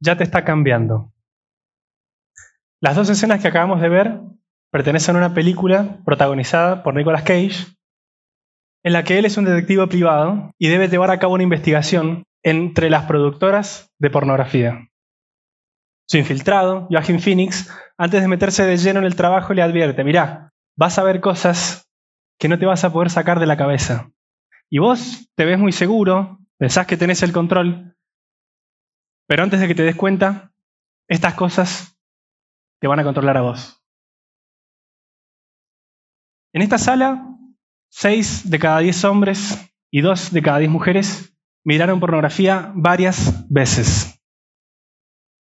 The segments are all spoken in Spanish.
Ya te está cambiando. Las dos escenas que acabamos de ver pertenecen a una película protagonizada por Nicolas Cage, en la que él es un detective privado y debe llevar a cabo una investigación entre las productoras de pornografía. Su infiltrado, Joaquin Phoenix, antes de meterse de lleno en el trabajo, le advierte, mirá, vas a ver cosas que no te vas a poder sacar de la cabeza. Y vos te ves muy seguro, pensás que tenés el control, pero antes de que te des cuenta, estas cosas te van a controlar a vos. En esta sala, seis de cada diez hombres y dos de cada diez mujeres miraron pornografía varias veces.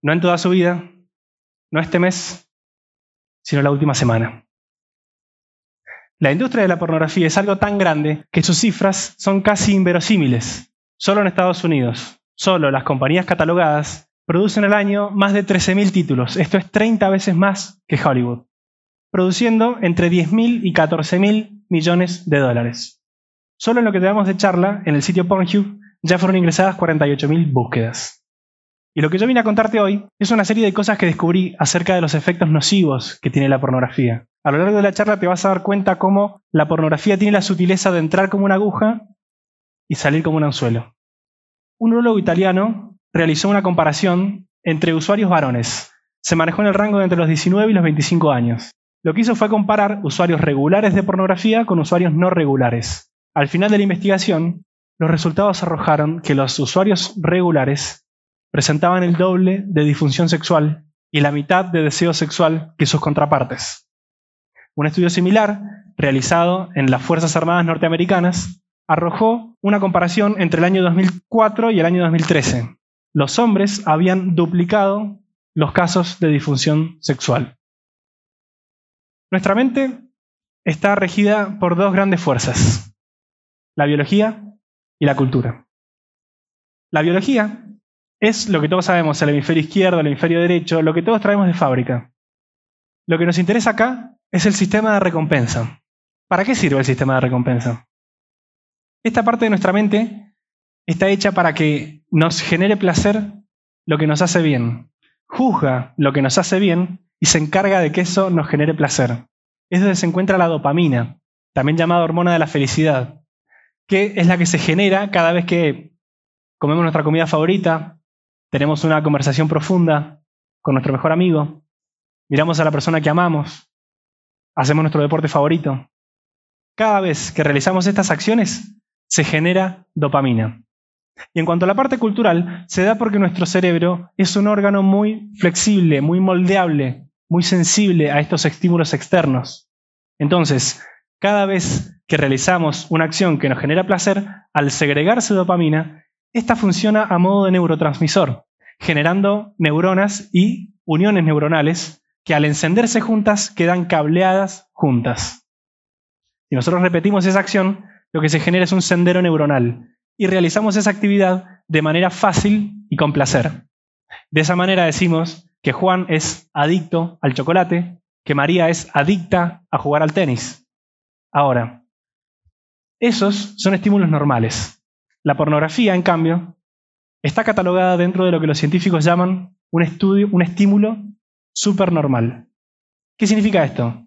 No en toda su vida, no este mes, sino la última semana. La industria de la pornografía es algo tan grande que sus cifras son casi inverosímiles. Solo en Estados Unidos, solo las compañías catalogadas producen al año más de 13.000 títulos. Esto es 30 veces más que Hollywood, produciendo entre 10.000 y 14.000 millones de dólares. Solo en lo que tenemos de charla, en el sitio Pornhub, ya fueron ingresadas 48.000 búsquedas. Y lo que yo vine a contarte hoy es una serie de cosas que descubrí acerca de los efectos nocivos que tiene la pornografía. A lo largo de la charla te vas a dar cuenta cómo la pornografía tiene la sutileza de entrar como una aguja y salir como un anzuelo. Un urologo italiano realizó una comparación entre usuarios varones. Se manejó en el rango de entre los 19 y los 25 años. Lo que hizo fue comparar usuarios regulares de pornografía con usuarios no regulares. Al final de la investigación, los resultados arrojaron que los usuarios regulares presentaban el doble de disfunción sexual y la mitad de deseo sexual que sus contrapartes. Un estudio similar, realizado en las Fuerzas Armadas norteamericanas, arrojó una comparación entre el año 2004 y el año 2013. Los hombres habían duplicado los casos de disfunción sexual. Nuestra mente está regida por dos grandes fuerzas, la biología y la cultura. La biología es lo que todos sabemos, el hemisferio izquierdo, el hemisferio derecho, lo que todos traemos de fábrica. Lo que nos interesa acá es el sistema de recompensa. ¿Para qué sirve el sistema de recompensa? Esta parte de nuestra mente está hecha para que nos genere placer lo que nos hace bien. Juzga lo que nos hace bien y se encarga de que eso nos genere placer. Es donde se encuentra la dopamina, también llamada hormona de la felicidad, que es la que se genera cada vez que comemos nuestra comida favorita, tenemos una conversación profunda con nuestro mejor amigo, miramos a la persona que amamos, hacemos nuestro deporte favorito. Cada vez que realizamos estas acciones, se genera dopamina. Y en cuanto a la parte cultural, se da porque nuestro cerebro es un órgano muy flexible, muy moldeable, muy sensible a estos estímulos externos. Entonces, cada vez que realizamos una acción que nos genera placer, al segregarse dopamina, esta funciona a modo de neurotransmisor, generando neuronas y uniones neuronales que al encenderse juntas quedan cableadas juntas. Si nosotros repetimos esa acción, lo que se genera es un sendero neuronal y realizamos esa actividad de manera fácil y con placer. De esa manera decimos que Juan es adicto al chocolate, que María es adicta a jugar al tenis. Ahora, esos son estímulos normales. La pornografía, en cambio, está catalogada dentro de lo que los científicos llaman un, estudio, un estímulo supernormal. ¿Qué significa esto?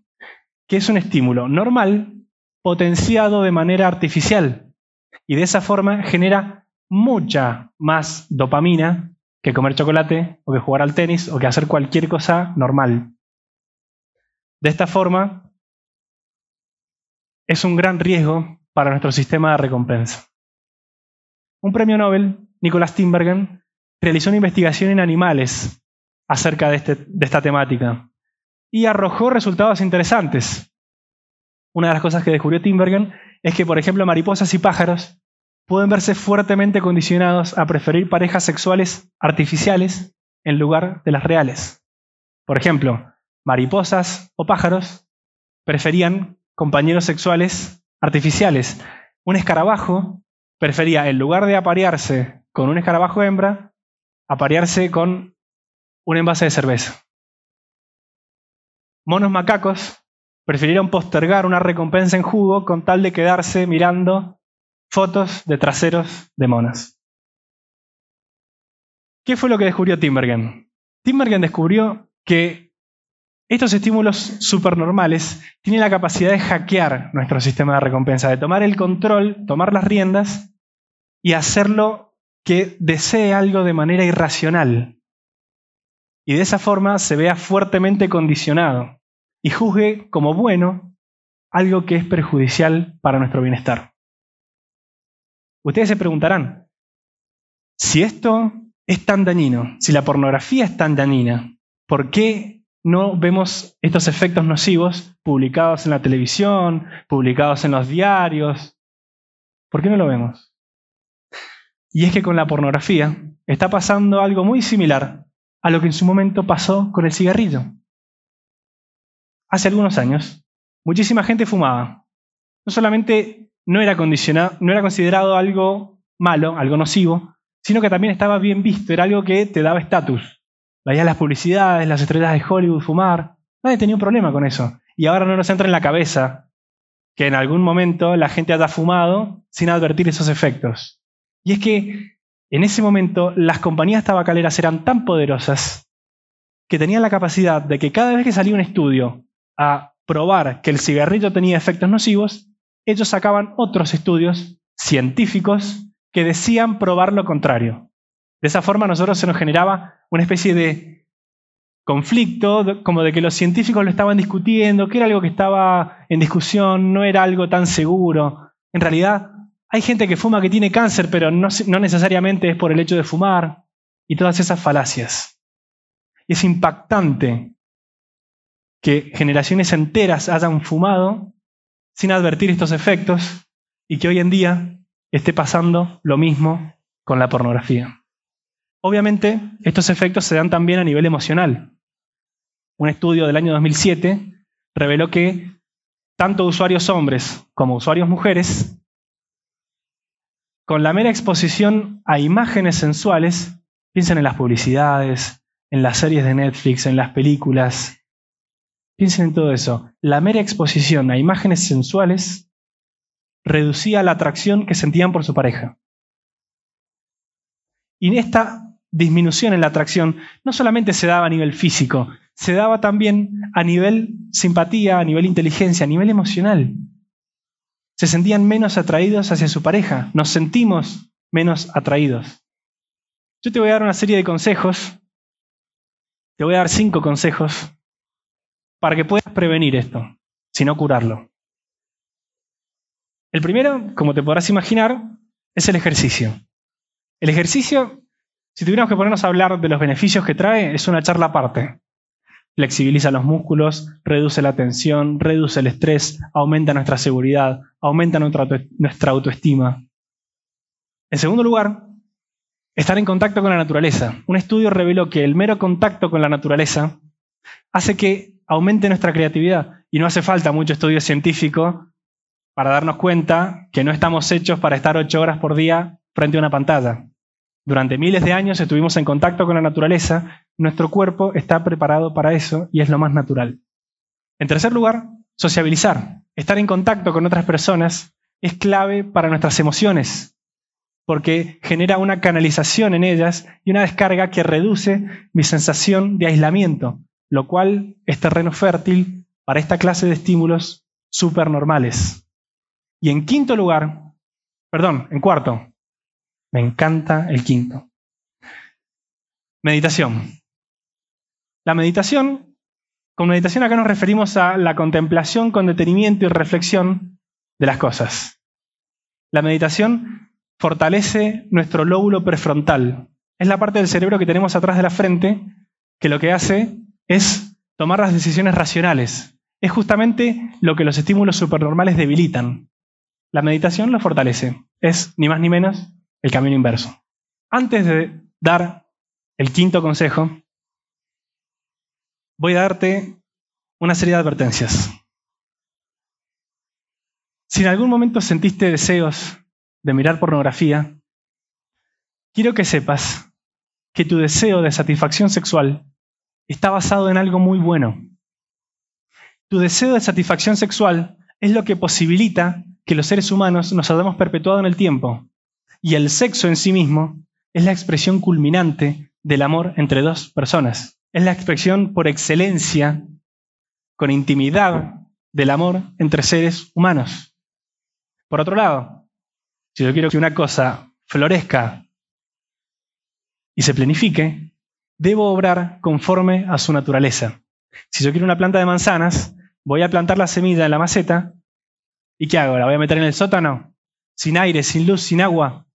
Que es un estímulo normal potenciado de manera artificial y de esa forma genera mucha más dopamina que comer chocolate o que jugar al tenis o que hacer cualquier cosa normal. De esta forma, es un gran riesgo para nuestro sistema de recompensa. Un premio Nobel, Nicholas Tinbergen, realizó una investigación en animales acerca de, este, de esta temática y arrojó resultados interesantes. Una de las cosas que descubrió Tinbergen es que, por ejemplo, mariposas y pájaros pueden verse fuertemente condicionados a preferir parejas sexuales artificiales en lugar de las reales. Por ejemplo, mariposas o pájaros preferían compañeros sexuales artificiales. Un escarabajo prefería, en lugar de aparearse con un escarabajo hembra, aparearse con un envase de cerveza. Monos macacos prefirieron postergar una recompensa en jugo con tal de quedarse mirando fotos de traseros de monas. ¿Qué fue lo que descubrió Timbergen? Timbergen descubrió que estos estímulos supernormales tienen la capacidad de hackear nuestro sistema de recompensa, de tomar el control, tomar las riendas y hacerlo que desee algo de manera irracional. Y de esa forma se vea fuertemente condicionado y juzgue como bueno algo que es perjudicial para nuestro bienestar. Ustedes se preguntarán, si esto es tan dañino, si la pornografía es tan dañina, ¿por qué no vemos estos efectos nocivos publicados en la televisión, publicados en los diarios? ¿Por qué no lo vemos? Y es que con la pornografía está pasando algo muy similar a lo que en su momento pasó con el cigarrillo. Hace algunos años, muchísima gente fumaba. No solamente no era, no era considerado algo malo, algo nocivo, sino que también estaba bien visto, era algo que te daba estatus. Veías las publicidades, las estrellas de Hollywood fumar, nadie tenía un problema con eso. Y ahora no nos entra en la cabeza que en algún momento la gente haya fumado sin advertir esos efectos. Y es que en ese momento las compañías tabacaleras eran tan poderosas que tenían la capacidad de que cada vez que salía un estudio a probar que el cigarrillo tenía efectos nocivos, ellos sacaban otros estudios científicos que decían probar lo contrario. De esa forma a nosotros se nos generaba una especie de conflicto, como de que los científicos lo estaban discutiendo, que era algo que estaba en discusión, no era algo tan seguro. En realidad, hay gente que fuma que tiene cáncer, pero no, necesariamente es por el hecho de fumar, y todas esas falacias. Y es impactante que generaciones enteras hayan fumado sin advertir estos efectos y que hoy en día esté pasando lo mismo con la pornografía. Obviamente, estos efectos se dan también a nivel emocional. Un estudio del año 2007 reveló que tanto usuarios hombres como usuarios mujeres, con la mera exposición a imágenes sensuales, piensen en las publicidades, en las series de Netflix, en las películas, piensen en todo eso, la mera exposición a imágenes sensuales reducía la atracción que sentían por su pareja. Y esta disminución en la atracción no solamente se daba a nivel físico, se daba también a nivel simpatía, a nivel inteligencia, a nivel emocional. Se sentían menos atraídos hacia su pareja, nos sentimos menos atraídos. Yo te voy a dar una serie de consejos, te voy a dar cinco consejos para que puedas prevenir esto, si no curarlo. El primero, como te podrás imaginar, es el ejercicio. El ejercicio, si tuviéramos que ponernos a hablar de los beneficios que trae, es una charla aparte. Flexibiliza los músculos, reduce la tensión, reduce el estrés, aumenta nuestra seguridad, aumenta nuestra autoestima. En segundo lugar, estar en contacto con la naturaleza. Un estudio reveló que el mero contacto con la naturaleza hace que aumente nuestra creatividad. Y no hace falta mucho estudio científico para darnos cuenta que no estamos hechos para estar ocho horas por día frente a una pantalla. Durante miles de años estuvimos en contacto con la naturaleza, nuestro cuerpo está preparado para eso y es lo más natural. En tercer lugar, sociabilizar. Estar en contacto con otras personas es clave para nuestras emociones, porque genera una canalización en ellas y una descarga que reduce mi sensación de aislamiento, lo cual es terreno fértil para esta clase de estímulos supernormales. Y en quinto lugar, perdón, en cuarto, me encanta el quinto. Meditación. La meditación, con meditación acá nos referimos a la contemplación con detenimiento y reflexión de las cosas. La meditación fortalece nuestro lóbulo prefrontal. Es la parte del cerebro que tenemos atrás de la frente que lo que hace es tomar las decisiones racionales. Es justamente lo que los estímulos supernormales debilitan. La meditación lo fortalece. Es ni más ni menos el camino inverso. Antes de dar el quinto consejo, voy a darte una serie de advertencias. Si en algún momento sentiste deseos de mirar pornografía, quiero que sepas que tu deseo de satisfacción sexual está basado en algo muy bueno. Tu deseo de satisfacción sexual es lo que posibilita que los seres humanos nos hayamos perpetuado en el tiempo. Y el sexo en sí mismo es la expresión culminante del amor entre dos personas. Es la expresión por excelencia, con intimidad, del amor entre seres humanos. Por otro lado, si yo quiero que una cosa florezca y se planifique, debo obrar conforme a su naturaleza. Si yo quiero una planta de manzanas, voy a plantar la semilla en la maceta ¿y qué hago? ¿La voy a meter en el sótano? Sin aire, sin luz, sin agua.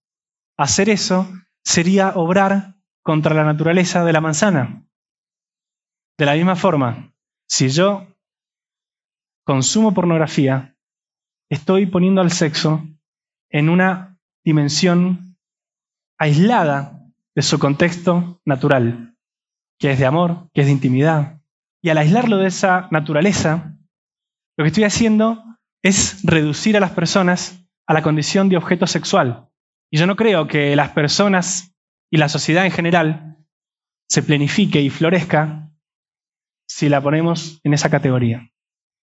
Hacer eso sería obrar contra la naturaleza de la manzana. De la misma forma, si yo consumo pornografía, estoy poniendo al sexo en una dimensión aislada de su contexto natural, que es de amor, que es de intimidad. Y al aislarlo de esa naturaleza, lo que estoy haciendo es reducir a las personas a la condición de objeto sexual. Y yo no creo que las personas y la sociedad en general se planifique y florezca si la ponemos en esa categoría.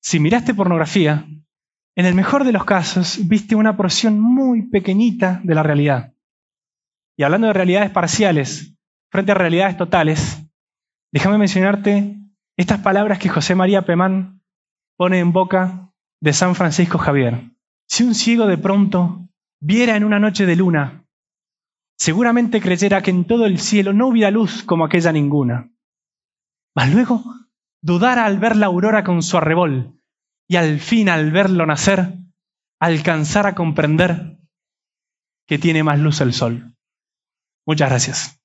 Si miraste pornografía, en el mejor de los casos viste una porción muy pequeñita de la realidad. Y hablando de realidades parciales frente a realidades totales, déjame mencionarte estas palabras que José María Pemán pone en boca de San Francisco Javier. Si un ciego de pronto viera en una noche de luna, seguramente creyera que en todo el cielo no hubiera luz como aquella ninguna. Mas luego dudara al ver la aurora con su arrebol, y al fin al verlo nacer, alcanzar a comprender que tiene más luz el sol. Muchas gracias.